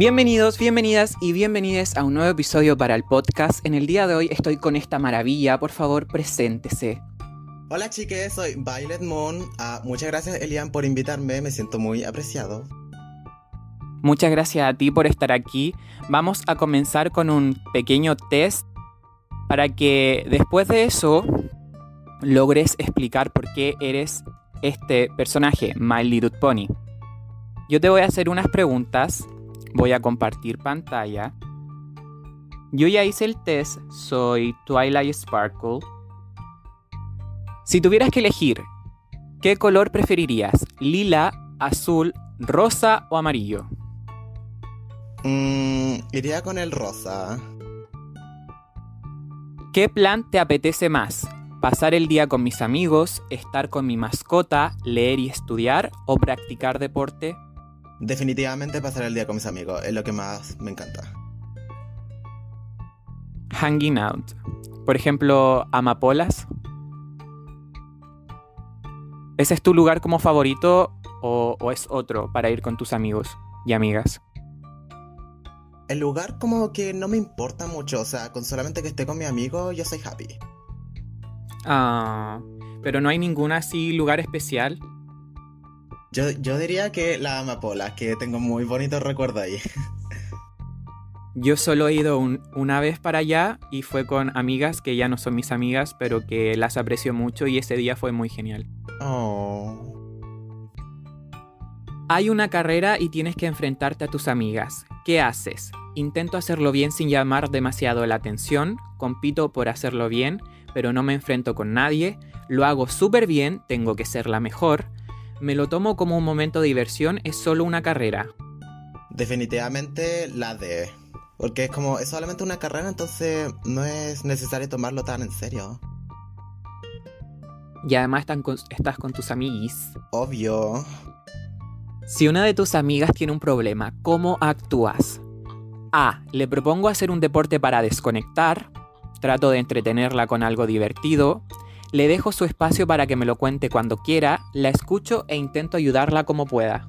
Bienvenidos, bienvenidas y bienvenidas a un nuevo episodio para el podcast. En el día de hoy estoy con esta maravilla, por favor, preséntese. Hola chiques, soy Violet Moon. Ah, muchas gracias Elian por invitarme, me siento muy apreciado. Muchas gracias a ti por estar aquí. Vamos a comenzar con un pequeño test para que después de eso logres explicar por qué eres este personaje, My Little Pony. Yo te voy a hacer unas preguntas, voy a compartir pantalla. Yo ya hice el test, soy Twilight Sparkle. Si tuvieras que elegir, ¿qué color preferirías? ¿Lila, azul, rosa o amarillo? Mm, iría con el rosa. ¿Qué plan te apetece más? ¿Pasar el día con mis amigos, estar con mi mascota, leer y estudiar o practicar deporte? Definitivamente pasar el día con mis amigos, es lo que más me encanta. Hanging out. Por ejemplo, amapolas. ¿Ese es tu lugar como favorito o, o es otro para ir con tus amigos y amigas? El lugar como que no me importa mucho, o sea, con solamente que esté con mi amigo, yo soy happy. Ah, pero no hay ningún así lugar especial. Yo, yo diría que la amapola, que tengo muy bonitos recuerdos ahí. Yo solo he ido un- una vez para allá y fue con amigas que ya no son mis amigas, pero que las aprecio mucho y ese día fue muy genial. Oh. Hay una carrera y tienes que enfrentarte a tus amigas. ¿Qué haces? Intento hacerlo bien sin llamar demasiado la atención, compito por hacerlo bien, pero no me enfrento con nadie, lo hago súper bien, tengo que ser la mejor, me lo tomo como un momento de diversión, es solo una carrera. Definitivamente la D. Porque es como, es solamente una carrera, entonces no es necesario tomarlo tan en serio. Y además están con- estás con tus amiguis. Obvio. Si una de tus amigas tiene un problema, ¿cómo actúas? A. Le propongo hacer un deporte para desconectar. Trato de entretenerla con algo divertido. Le dejo su espacio para que me lo cuente cuando quiera. La escucho e intento ayudarla como pueda.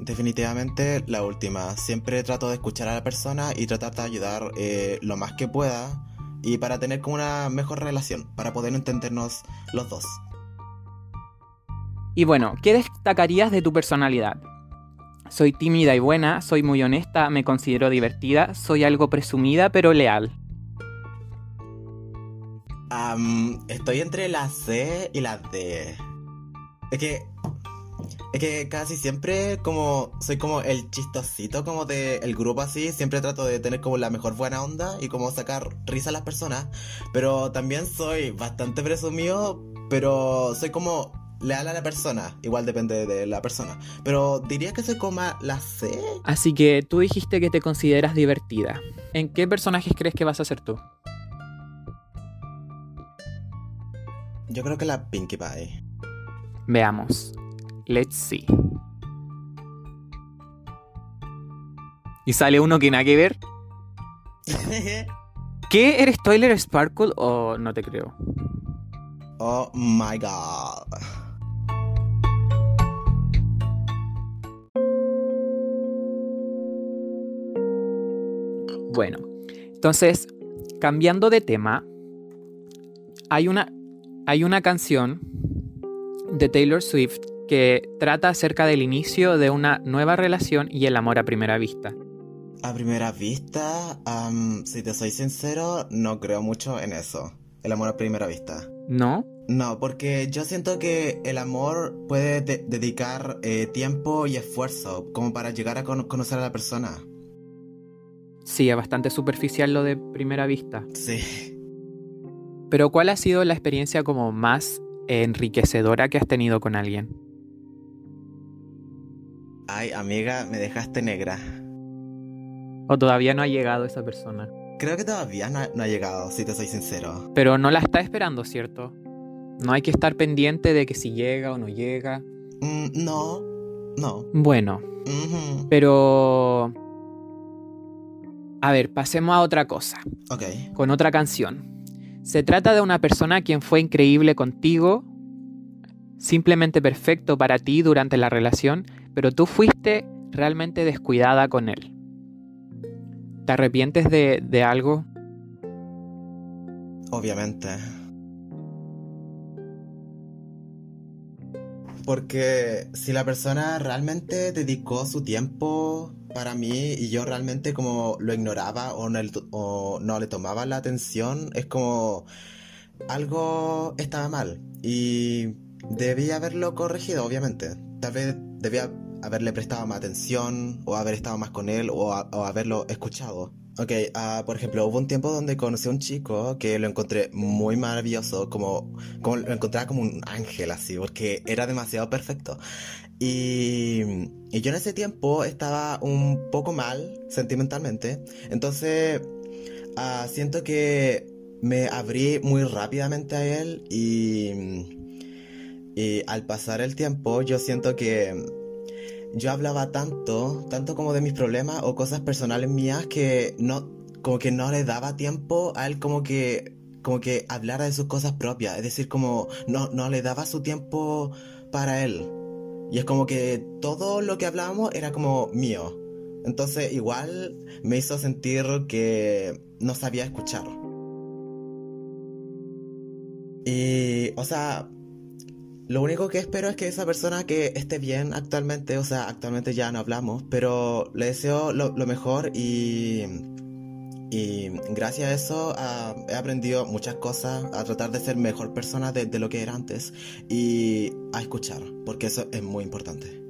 Definitivamente la última. Siempre trato de escuchar a la persona y tratar de ayudar eh, lo más que pueda. Y para tener como una mejor relación, para poder entendernos los dos. Y bueno, ¿qué destacarías de tu personalidad? Soy tímida y buena, soy muy honesta, me considero divertida, soy algo presumida pero leal. Estoy entre la C y la D. Es que. Es que casi siempre como soy como el chistosito como de el grupo así, siempre trato de tener como la mejor buena onda y como sacar risa a las personas, pero también soy bastante presumido, pero soy como leal a la persona, igual depende de la persona, pero diría que soy como la C. Así que tú dijiste que te consideras divertida. ¿En qué personajes crees que vas a ser tú? Yo creo que la Pinkie Pie. Veamos. Let's see. Y sale uno que nada que ver. ¿Qué? ¿Eres Twilight Sparkle o no te creo? oh my god. Bueno, entonces, cambiando de tema, hay una, hay una canción de Taylor Swift que trata acerca del inicio de una nueva relación y el amor a primera vista. A primera vista, am, si te soy sincero, no creo mucho en eso. El amor a primera vista. ¿No? No, porque yo siento que el amor puede de- dedicar eh, tiempo y esfuerzo como para llegar a cono- conocer a la persona. Sí, es bastante superficial lo de primera vista. Sí. Pero ¿cuál ha sido la experiencia como más enriquecedora que has tenido con alguien? Ay, amiga, me dejaste negra. ¿O todavía no ha llegado esa persona? Creo que todavía no ha, no ha llegado, si te soy sincero. Pero no la está esperando, ¿cierto? No hay que estar pendiente de que si llega o no llega. Mm, no, no. Bueno, pero... A ver, pasemos a otra cosa, Ok. con otra canción. Se trata de una persona quien fue increíble contigo, simplemente perfecto para ti durante la relación, pero tú fuiste realmente descuidada con él. ¿Te arrepientes de, de algo? Obviamente. Porque si la persona realmente dedicó su tiempo para mí y yo realmente como lo ignoraba o no, o no le tomaba la atención, es como algo estaba mal y debía haberlo corregido, obviamente. Tal vez debía haberle prestado más atención o haber estado más con él o, haberlo escuchado. Ok, uh, por ejemplo, hubo un tiempo donde conocí a un chico que lo encontré muy maravilloso, como, como lo encontraba como un ángel así, porque era demasiado perfecto. Y, y yo en ese tiempo estaba un poco mal sentimentalmente, entonces uh, siento que me abrí muy rápidamente a él y, y al pasar el tiempo yo siento que yo hablaba tanto, tanto como de mis problemas o cosas personales mías que no, como que no le daba tiempo a él como que, como que hablara de sus cosas propias, es decir, como no, no le daba su tiempo para él. Y es como que todo lo que hablábamos era como mío. Entonces igual me hizo sentir que no sabía escuchar. Y, o sea, lo único que espero es que esa persona que esté bien actualmente, o sea, actualmente ya no hablamos, pero le deseo lo, mejor y, y gracias a eso he aprendido muchas cosas, a tratar de ser mejor persona de, de lo que era antes y a escuchar, porque eso es muy importante.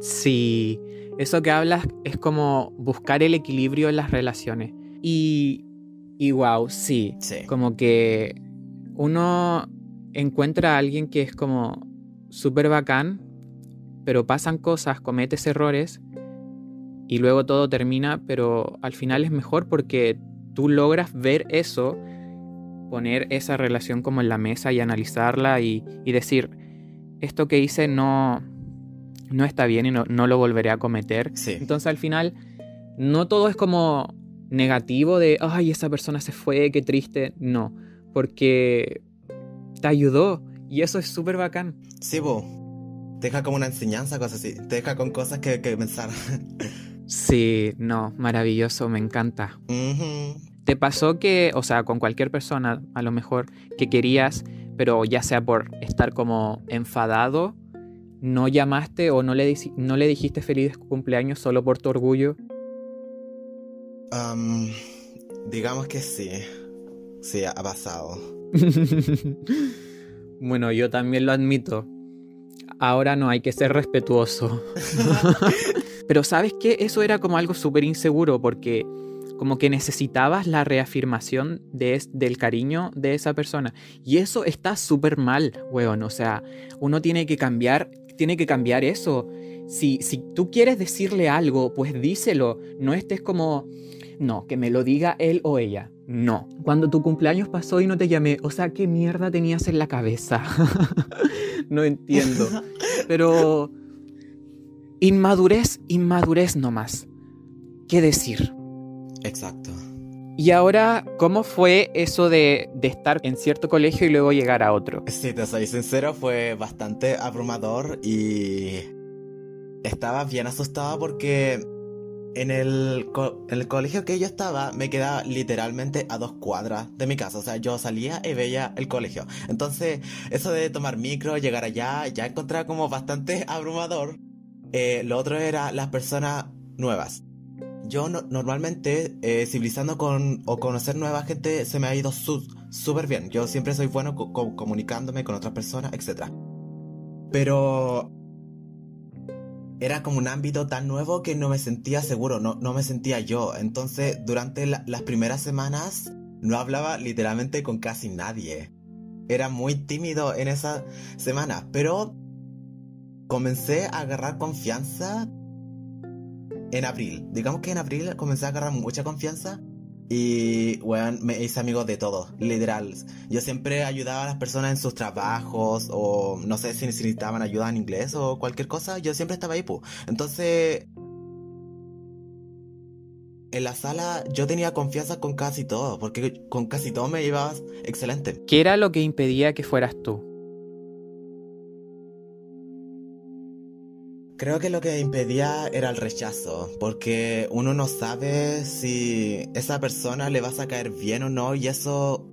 Sí, eso que hablas es como buscar el equilibrio en las relaciones. Y, y wow, sí, sí. como que uno encuentra a alguien que es como súper bacán, pero pasan cosas, cometes errores y luego todo termina, pero al final es mejor porque tú logras ver eso, poner esa relación como en la mesa y analizarla y, decir, esto que hice no, no está bien y no, no lo volveré a cometer. Entonces al final no todo es como negativo de, ay, esa persona se fue, qué triste. No, porque te ayudó. Y eso es súper bacán. Sí, bo. Te deja como una enseñanza, cosas así. Te deja con cosas que, que pensar. sí, no, maravilloso, me encanta. ¿Te pasó que, o sea, con cualquier persona, a lo mejor, que querías, pero ya sea por estar como enfadado, no llamaste o no le, no le dijiste feliz cumpleaños solo por tu orgullo? digamos que sí. Sí, ha pasado. bueno, yo también lo admito. Ahora no hay que ser respetuoso. Pero sabes que eso era como algo súper inseguro porque como que necesitabas la reafirmación de del cariño de esa persona. Y eso está súper mal, weón. O sea, uno tiene que cambiar, tiene que cambiar eso. Si, si tú quieres decirle algo, pues díselo. No estés como, no, que me lo diga él o ella. No. Cuando tu cumpleaños pasó y no te llamé, o sea, ¿qué mierda tenías en la cabeza? no entiendo. Pero... Inmadurez, inmadurez nomás. ¿Qué decir? Exacto. Y ahora, ¿cómo fue eso de, de, estar en cierto colegio y luego llegar a otro? Sí, te soy sincero, fue bastante abrumador y estaba bien asustado porque en el, el colegio que yo estaba me quedaba literalmente a dos cuadras de mi casa. O sea, yo salía y veía el colegio. Entonces, eso de tomar micro, llegar allá, ya encontraba como bastante abrumador. Eh, lo otro era las personas nuevas. Yo normalmente, eh, civilizando con o conocer nueva gente, se me ha ido súper bien. Yo siempre soy bueno comunicándome con otras personas, etc. Pero era como un ámbito tan nuevo que no me sentía seguro, no, no me sentía yo. Entonces, durante las primeras semanas, no hablaba literalmente con casi nadie. Era muy tímido en esa semana, pero comencé a agarrar confianza en abril. Digamos que en abril comencé a agarrar mucha confianza y, bueno, me hice amigo de todo, literal. Yo siempre ayudaba a las personas en sus trabajos o no sé si necesitaban ayuda en inglés o cualquier cosa, yo siempre estaba ahí, pues. Entonces, en la sala yo tenía confianza con casi todo, porque con casi todo me llevabas excelente. ¿Qué era lo que impedía que fueras tú? Creo que lo que impedía era el rechazo, porque uno no sabe si esa persona le vas a caer bien o no y eso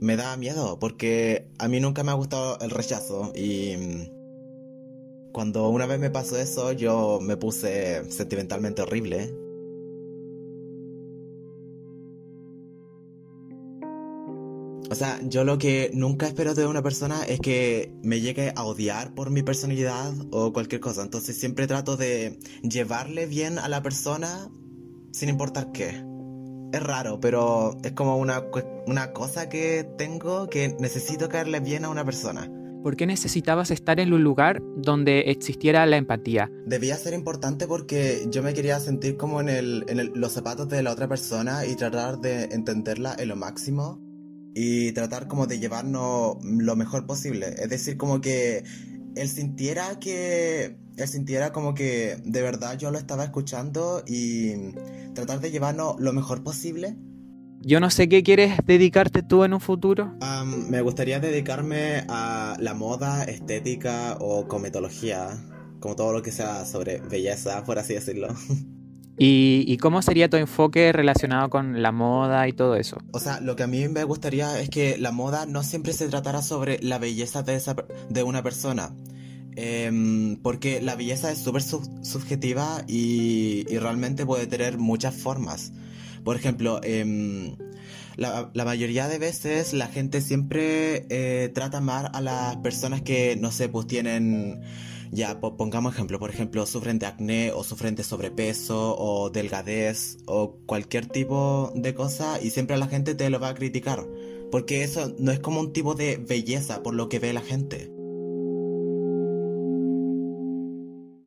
me da miedo, porque a mí nunca me ha gustado el rechazo y cuando una vez me pasó eso yo me puse sentimentalmente horrible. O sea, yo lo que nunca espero de una persona es que me llegue a odiar por mi personalidad o cualquier cosa. Entonces siempre trato de llevarle bien a la persona sin importar qué. Es raro, pero es como una, una cosa que tengo que necesito caerle bien a una persona. ¿Por qué necesitabas estar en un lugar donde existiera la empatía? Debía ser importante porque yo me quería sentir como en, el, en los zapatos de la otra persona y tratar de entenderla en lo máximo y tratar como de llevarnos lo mejor posible. Es decir, como que él sintiera que él sintiera como que de verdad yo lo estaba escuchando y tratar de llevarnos lo mejor posible. Yo no sé qué quieres dedicarte tú en un futuro. me gustaría dedicarme a la moda, estética o cometología, como todo lo que sea sobre belleza, por así decirlo. ¿Y, cómo sería tu enfoque relacionado con la moda y todo eso? O sea, lo que a mí me gustaría es que la moda no siempre se tratara sobre la belleza de, esa, de una persona. Em, porque la belleza es súper subjetiva y, realmente puede tener muchas formas. Por ejemplo, em, la, mayoría de veces la gente siempre eh, trata mal a las personas que, no sé, pues tienen ya, pongamos ejemplo, por ejemplo, sufren de acné o sufren de sobrepeso o delgadez o cualquier tipo de cosa y siempre la gente te lo va a criticar. Porque eso no es como un tipo de belleza por lo que ve la gente.